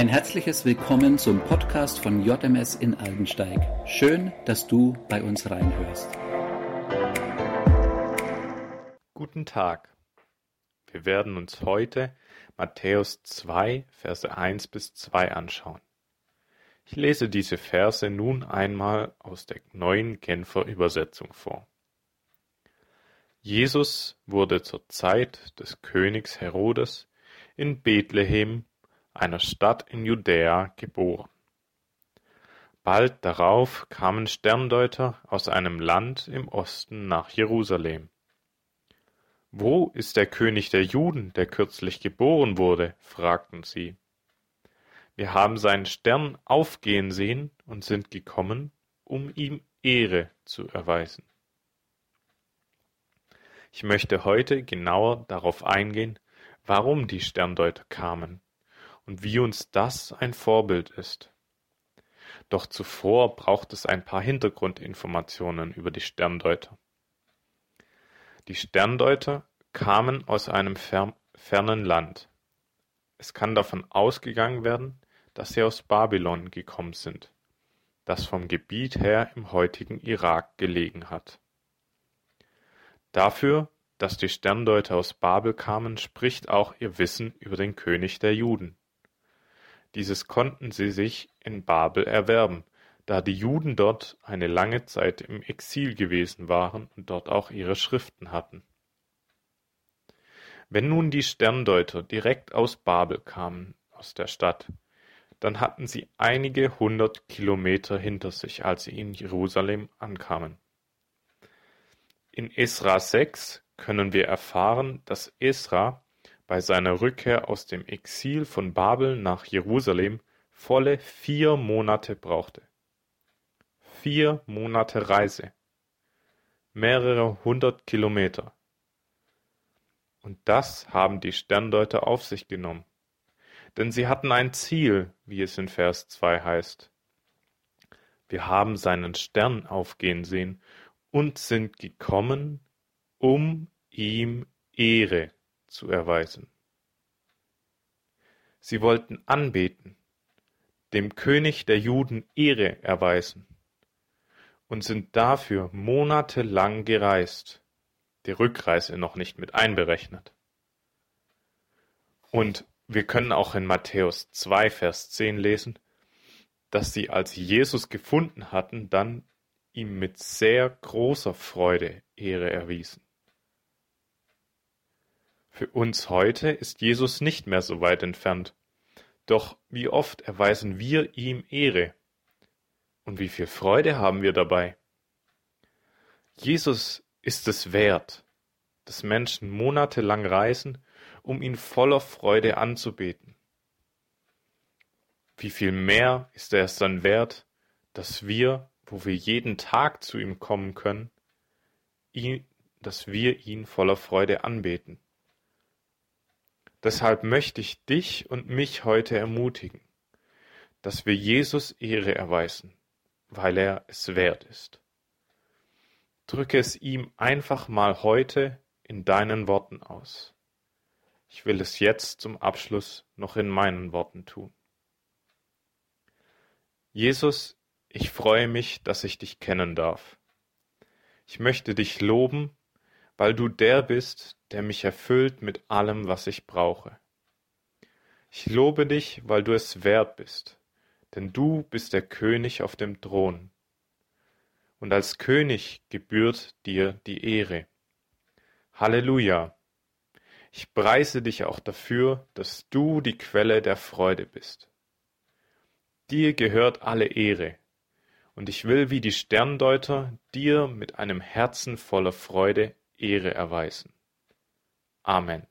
Ein herzliches Willkommen zum Podcast von JMS in Aldensteig. Schön, dass du bei uns reinhörst. Guten Tag. Wir werden uns heute Matthäus 2, Verse 1 bis 2 anschauen. Ich lese diese Verse nun einmal aus der neuen Genfer Übersetzung vor. Jesus wurde zur Zeit des Königs Herodes in Bethlehem einer Stadt in Judäa, geboren. Bald darauf kamen Sterndeuter aus einem Land im Osten nach Jerusalem. Wo ist der König der Juden, der kürzlich geboren wurde? fragten sie. Wir haben seinen Stern aufgehen sehen und sind gekommen, um ihm Ehre zu erweisen. Ich möchte heute genauer darauf eingehen, warum die Sterndeuter kamen und wie uns das ein Vorbild ist. Doch zuvor braucht es ein paar Hintergrundinformationen über die Sterndeuter. Die Sterndeuter kamen aus einem fer fernen Land. Es kann davon ausgegangen werden, dass sie aus Babylon gekommen sind, das vom Gebiet her im heutigen Irak gelegen hat. Dafür, dass die Sterndeuter aus Babel kamen, spricht auch ihr Wissen über den König der Juden. Dieses konnten sie sich in Babel erwerben, da die Juden dort eine lange Zeit im Exil gewesen waren und dort auch ihre Schriften hatten. Wenn nun die Sterndeuter direkt aus Babel kamen, aus der Stadt, dann hatten sie einige hundert Kilometer hinter sich, als sie in Jerusalem ankamen. In Esra 6 können wir erfahren, dass Esra bei seiner Rückkehr aus dem Exil von Babel nach Jerusalem volle vier Monate brauchte. Vier Monate Reise. Mehrere hundert Kilometer. Und das haben die Sterndeuter auf sich genommen. Denn sie hatten ein Ziel, wie es in Vers 2 heißt. Wir haben seinen Stern aufgehen sehen und sind gekommen, um ihm Ehre zu erweisen. Sie wollten anbeten, dem König der Juden Ehre erweisen und sind dafür monatelang gereist, die Rückreise noch nicht mit einberechnet. Und wir können auch in Matthäus 2, Vers 10 lesen, dass sie, als sie Jesus gefunden hatten, dann ihm mit sehr großer Freude Ehre erwiesen. Für uns heute ist Jesus nicht mehr so weit entfernt. Doch wie oft erweisen wir ihm Ehre? Und wie viel Freude haben wir dabei? Jesus ist es wert, dass Menschen monatelang reisen, um ihn voller Freude anzubeten. Wie viel mehr ist er es dann wert, dass wir, wo wir jeden Tag zu ihm kommen können, ihn, dass wir ihn voller Freude anbeten. Deshalb möchte ich dich und mich heute ermutigen, dass wir Jesus Ehre erweisen, weil er es wert ist. Drücke es ihm einfach mal heute in deinen Worten aus. Ich will es jetzt zum Abschluss noch in meinen Worten tun. Jesus, ich freue mich, dass ich dich kennen darf. Ich möchte dich loben weil du der bist, der mich erfüllt mit allem, was ich brauche. Ich lobe dich, weil du es wert bist, denn du bist der König auf dem Thron. Und als König gebührt dir die Ehre. Halleluja! Ich preise dich auch dafür, dass du die Quelle der Freude bist. Dir gehört alle Ehre, und ich will wie die Sterndeuter dir mit einem Herzen voller Freude Ehre erweisen. Amen.